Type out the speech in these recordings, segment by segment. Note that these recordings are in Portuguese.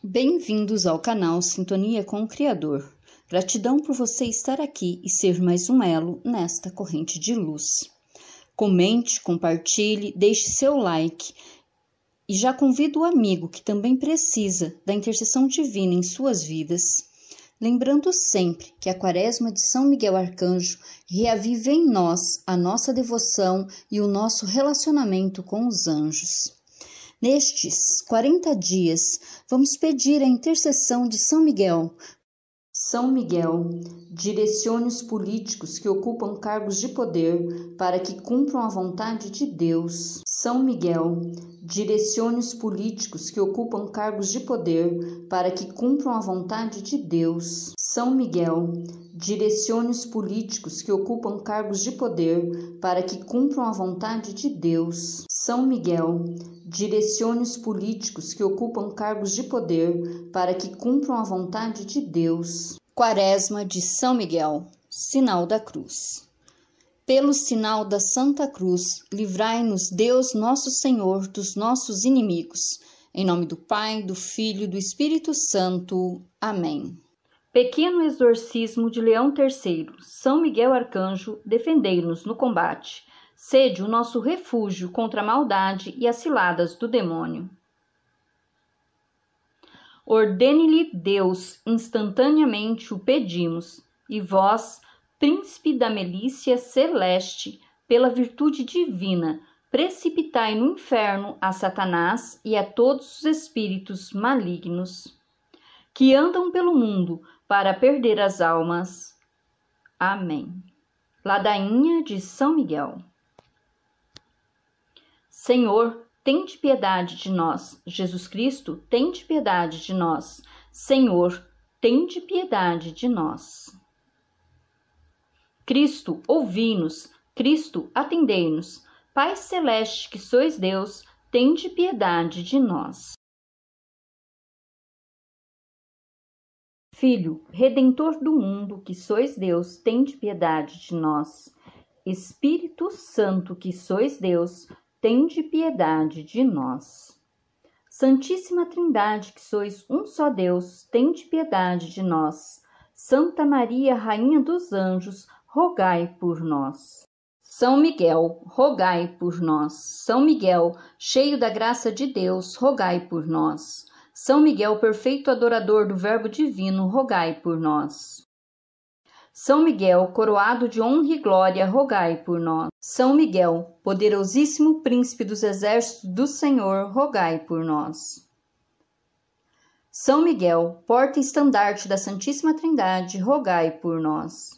Bem-vindos ao canal Sintonia com o Criador. Gratidão por você estar aqui e ser mais um elo nesta corrente de luz. Comente, compartilhe, deixe seu like e já convido o amigo que também precisa da intercessão divina em suas vidas. Lembrando sempre que a Quaresma de São Miguel Arcanjo reavive em nós a nossa devoção e o nosso relacionamento com os anjos. Nestes 40 dias, vamos pedir a intercessão de São Miguel. São Miguel, direcione os políticos que ocupam cargos de poder para que cumpram a vontade de Deus. São Miguel, direcione os políticos que ocupam cargos de poder para que cumpram a vontade de Deus. São Miguel, direcione os políticos que ocupam cargos de poder para que cumpram a vontade de Deus. São Miguel, direcione os políticos que ocupam cargos de poder para que cumpram a vontade de Deus. Quaresma de São Miguel, sinal da cruz. Pelo sinal da Santa Cruz, livrai-nos Deus nosso Senhor dos nossos inimigos. Em nome do Pai, do Filho e do Espírito Santo. Amém. Pequeno exorcismo de Leão III. São Miguel Arcanjo, defendei-nos no combate. Sede o nosso refúgio contra a maldade e as ciladas do demônio. Ordene-lhe Deus, instantaneamente o pedimos, e vós, príncipe da milícia celeste, pela virtude divina, precipitai no inferno a Satanás e a todos os espíritos malignos que andam pelo mundo para perder as almas. Amém. Ladainha de São Miguel. Senhor, tende piedade de nós. Jesus Cristo, tende piedade de nós. Senhor, tende piedade de nós. Cristo, ouvi-nos. Cristo, atendei-nos. Pai celeste que sois Deus, tende piedade de nós. Filho, redentor do mundo, que sois Deus, tende piedade de nós. Espírito Santo, que sois Deus, tende piedade de nós. Santíssima Trindade, que sois um só Deus, tende piedade de nós. Santa Maria, Rainha dos Anjos, rogai por nós. São Miguel, rogai por nós. São Miguel, cheio da graça de Deus, rogai por nós. São Miguel, perfeito adorador do Verbo divino, rogai por nós. São Miguel, coroado de honra e glória, rogai por nós. São Miguel, poderosíssimo príncipe dos exércitos do Senhor, rogai por nós. São Miguel, porta e estandarte da Santíssima Trindade, rogai por nós.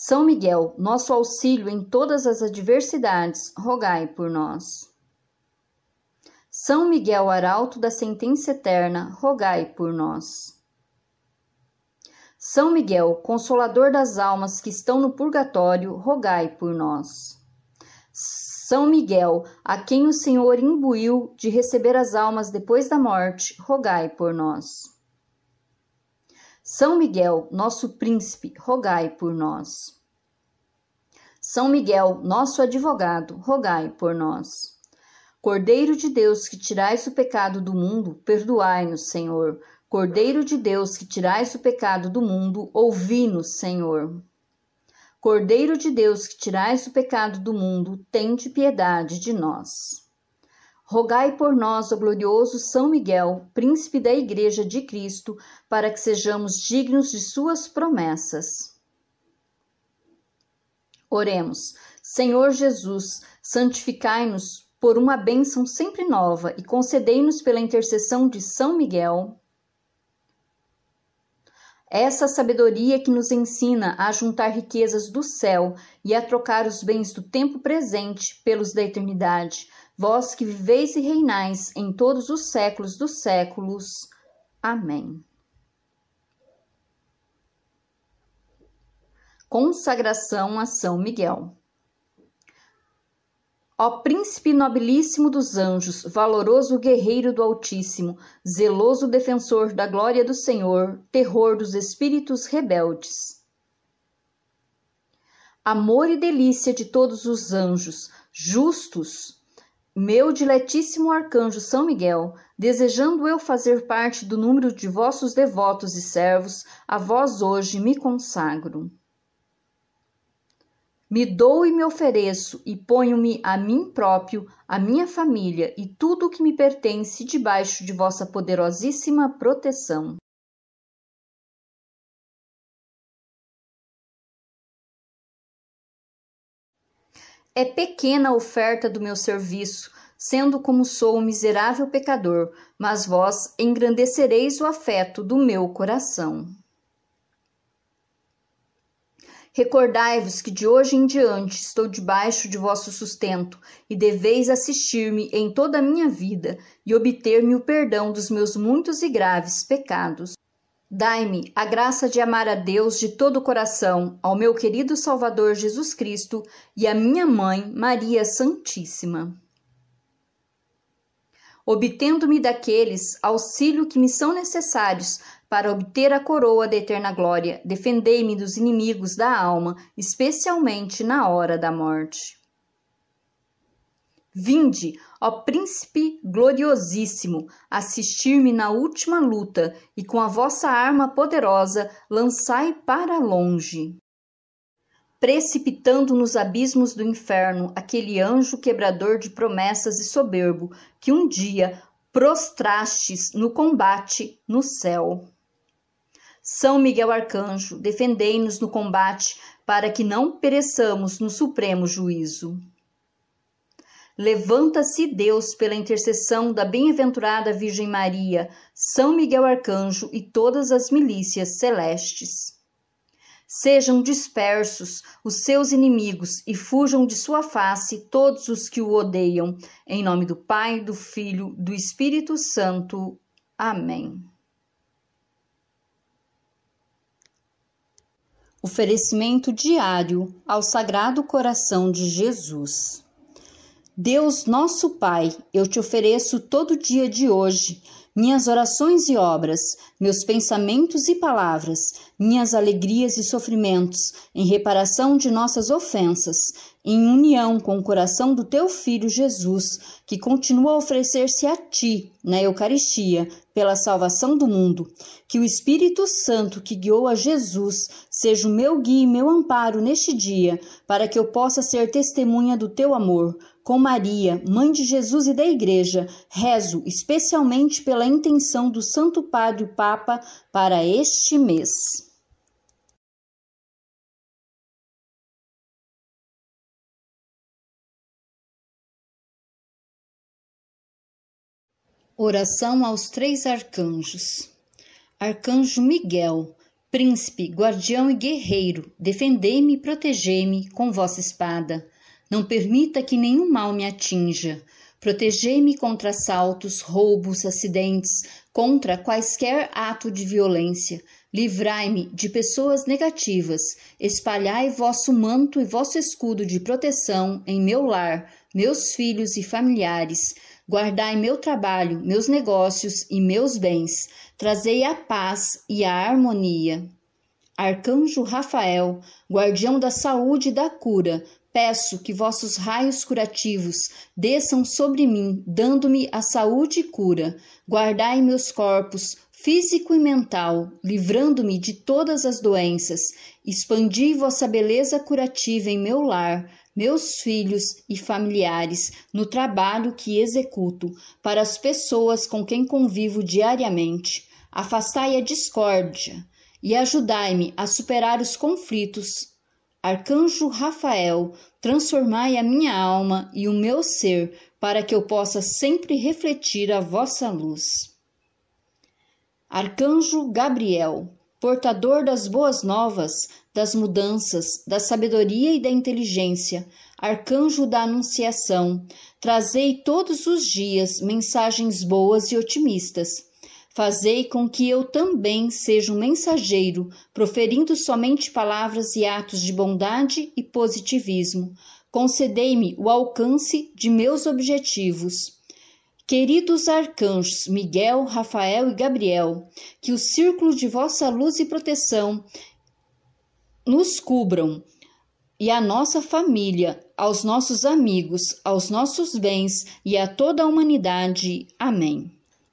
São Miguel, nosso auxílio em todas as adversidades, rogai por nós. São Miguel, arauto da sentença eterna, rogai por nós. São Miguel, consolador das almas que estão no purgatório, rogai por nós. São Miguel, a quem o Senhor imbuiu de receber as almas depois da morte, rogai por nós. São Miguel, nosso príncipe, rogai por nós. São Miguel, nosso advogado, rogai por nós. Cordeiro de Deus, que tirais o pecado do mundo, perdoai-nos, Senhor Cordeiro de Deus, que tirais o pecado do mundo, ouvi-nos, Senhor. Cordeiro de Deus, que tirais o pecado do mundo, tende piedade de nós. Rogai por nós, ó glorioso São Miguel, príncipe da Igreja de Cristo, para que sejamos dignos de suas promessas. Oremos. Senhor Jesus, santificai-nos por uma bênção sempre nova e concedei-nos pela intercessão de São Miguel essa sabedoria que nos ensina a juntar riquezas do céu e a trocar os bens do tempo presente pelos da eternidade, vós que viveis e reinais em todos os séculos dos séculos. Amém. Consagração a São Miguel. Ó príncipe nobilíssimo dos anjos, valoroso guerreiro do Altíssimo, zeloso defensor da glória do Senhor, terror dos espíritos rebeldes. Amor e delícia de todos os anjos, justos, meu diletíssimo arcanjo São Miguel, desejando eu fazer parte do número de vossos devotos e servos, a vós hoje me consagro. Me dou e me ofereço e ponho-me a mim próprio, a minha família e tudo o que me pertence debaixo de vossa poderosíssima proteção. É pequena a oferta do meu serviço, sendo como sou um miserável pecador, mas vós engrandecereis o afeto do meu coração. Recordai-vos que de hoje em diante estou debaixo de vosso sustento, e deveis assistir-me em toda a minha vida e obter-me o perdão dos meus muitos e graves pecados. Dai-me a graça de amar a Deus de todo o coração, ao meu querido Salvador Jesus Cristo e à minha mãe, Maria Santíssima. Obtendo-me daqueles auxílio que me são necessários para obter a coroa da eterna glória, defendei-me dos inimigos da alma, especialmente na hora da morte. Vinde, ó príncipe gloriosíssimo, assistir-me na última luta e com a vossa arma poderosa lançai para longe. Precipitando nos abismos do inferno aquele anjo quebrador de promessas e soberbo que um dia prostrastes no combate no céu. São Miguel Arcanjo, defendei-nos no combate, para que não pereçamos no supremo juízo. Levanta-se Deus pela intercessão da bem-aventurada Virgem Maria, São Miguel Arcanjo e todas as milícias celestes. Sejam dispersos os seus inimigos e fujam de sua face todos os que o odeiam. Em nome do Pai, do Filho, do Espírito Santo. Amém. Oferecimento diário ao Sagrado Coração de Jesus. Deus nosso Pai, eu te ofereço todo dia de hoje minhas orações e obras, meus pensamentos e palavras, minhas alegrias e sofrimentos, em reparação de nossas ofensas, em união com o coração do teu Filho Jesus, que continua a oferecer-se a ti na Eucaristia pela salvação do mundo. Que o Espírito Santo que guiou a Jesus seja o meu guia e meu amparo neste dia, para que eu possa ser testemunha do teu amor com Maria, mãe de Jesus e da Igreja, rezo especialmente pela intenção do Santo Padre Papa para este mês. Oração aos três arcanjos. Arcanjo Miguel, príncipe, guardião e guerreiro, defendei-me e protegei-me com vossa espada. Não permita que nenhum mal me atinja. Protegei-me contra assaltos, roubos, acidentes, contra quaisquer ato de violência. Livrai-me de pessoas negativas. Espalhai vosso manto e vosso escudo de proteção em meu lar, meus filhos e familiares. Guardai meu trabalho, meus negócios e meus bens. Trazei a paz e a harmonia. Arcanjo Rafael, guardião da saúde e da cura, Peço que vossos raios curativos desçam sobre mim, dando-me a saúde e cura. Guardai meus corpos, físico e mental, livrando-me de todas as doenças. Expandi vossa beleza curativa em meu lar, meus filhos e familiares, no trabalho que executo, para as pessoas com quem convivo diariamente. Afastai a discórdia e ajudai-me a superar os conflitos. Arcanjo Rafael, transformai a minha alma e o meu ser para que eu possa sempre refletir a vossa luz. Arcanjo Gabriel, portador das boas novas, das mudanças, da sabedoria e da inteligência, arcanjo da anunciação, trazei todos os dias mensagens boas e otimistas Fazei com que eu também seja um mensageiro, proferindo somente palavras e atos de bondade e positivismo. Concedei-me o alcance de meus objetivos. Queridos arcanjos Miguel, Rafael e Gabriel, que o círculo de vossa luz e proteção nos cubram e a nossa família, aos nossos amigos, aos nossos bens e a toda a humanidade. Amém.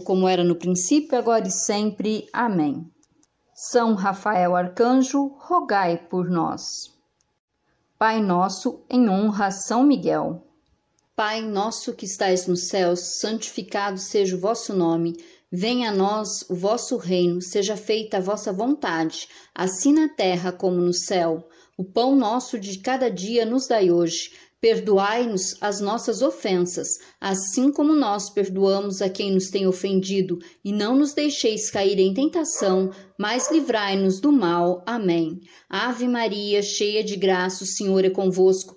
como era no princípio, agora e sempre. Amém. São Rafael Arcanjo, rogai por nós. Pai nosso, em honra a São Miguel. Pai nosso que estais nos céus, santificado seja o vosso nome. Venha a nós o vosso reino, seja feita a vossa vontade, assim na terra como no céu. O pão nosso de cada dia nos dai hoje. Perdoai-nos as nossas ofensas, assim como nós perdoamos a quem nos tem ofendido, e não nos deixeis cair em tentação, mas livrai-nos do mal. Amém. Ave Maria, cheia de graça, o Senhor é convosco.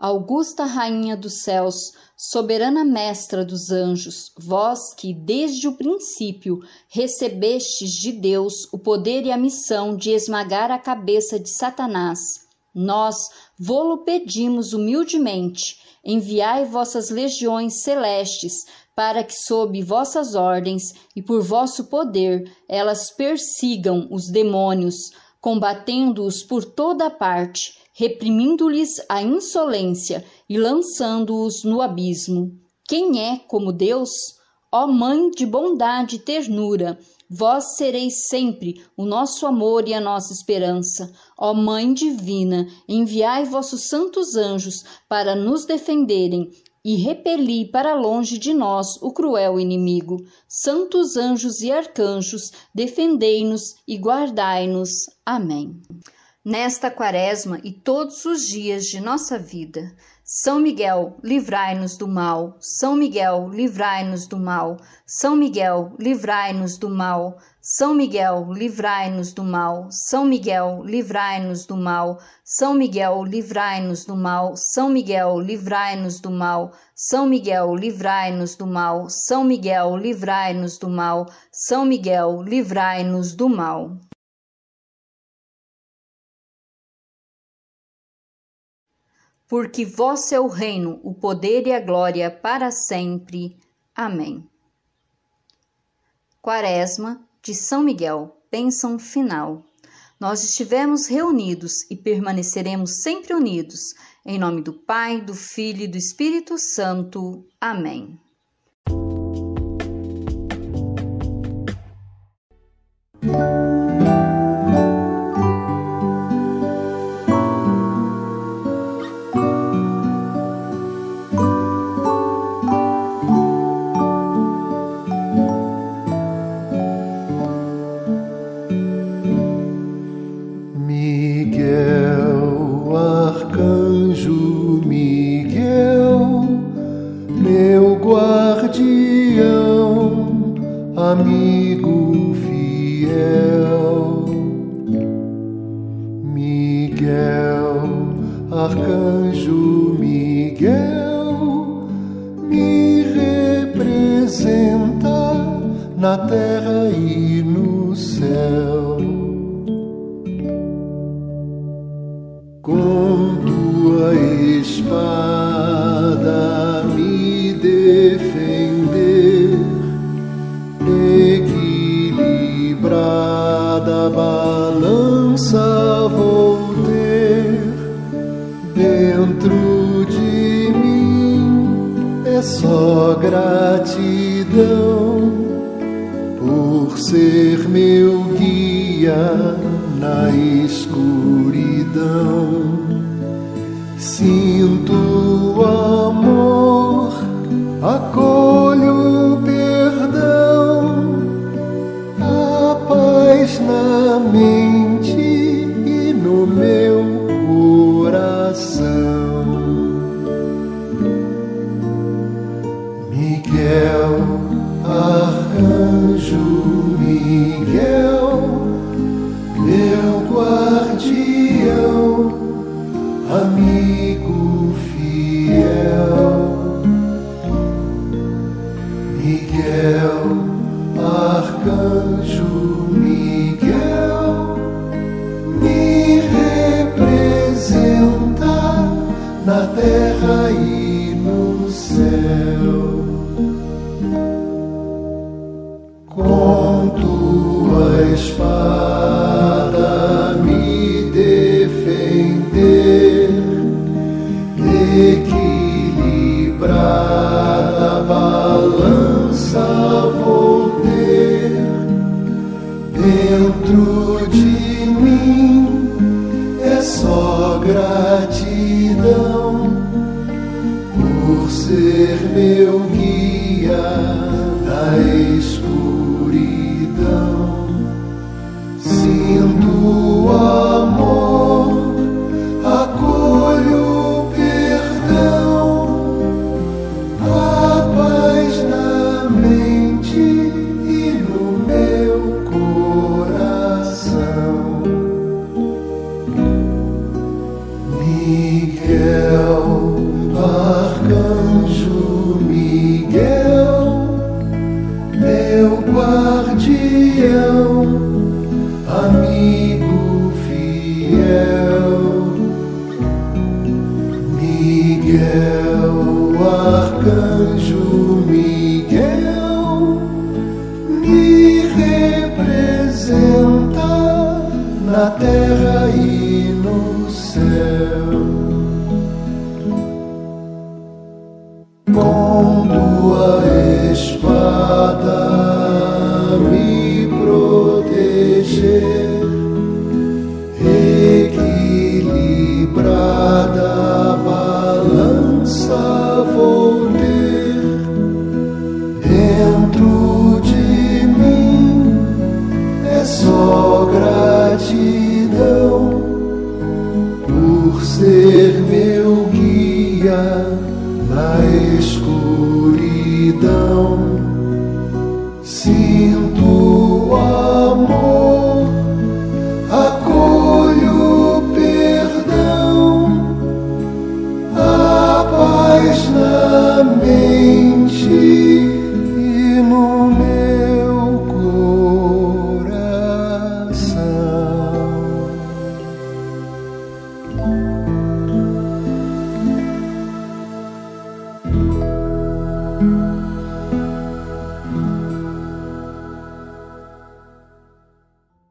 Augusta Rainha dos Céus, soberana Mestra dos anjos, vós que desde o princípio recebestes de Deus o poder e a missão de esmagar a cabeça de Satanás, nós vô-lo pedimos humildemente, enviai vossas legiões celestes para que, sob vossas ordens e por vosso poder, elas persigam os demônios, combatendo-os por toda parte reprimindo-lhes a insolência e lançando-os no abismo. Quem é como Deus? Ó Mãe de bondade e ternura, vós sereis sempre o nosso amor e a nossa esperança. Ó Mãe divina, enviai vossos santos anjos para nos defenderem e repeli para longe de nós o cruel inimigo. Santos anjos e arcanjos, defendei-nos e guardai-nos. Amém. Nesta quaresma e todos os dias de nossa vida. São Miguel, livrai-nos do mal. São Miguel, livrai-nos do mal. São Miguel, livrai-nos do mal. São Miguel, livrai-nos do mal. São Miguel, livrai-nos do mal. São Miguel, livrai-nos do mal. São Miguel, livrai-nos do mal. São Miguel, livrai-nos do mal. São Miguel, livrai-nos do mal. São Miguel, livrai-nos do mal. Porque vosso é o reino, o poder e a glória para sempre. Amém. Quaresma de São Miguel, bênção final. Nós estivemos reunidos e permaneceremos sempre unidos. Em nome do Pai, do Filho e do Espírito Santo. Amém. Gratidão por ser meu guia na escuridão. com tua espada. na terra e no céu. Na escuridão. Sinto amor, acolho perdão, a paz na mente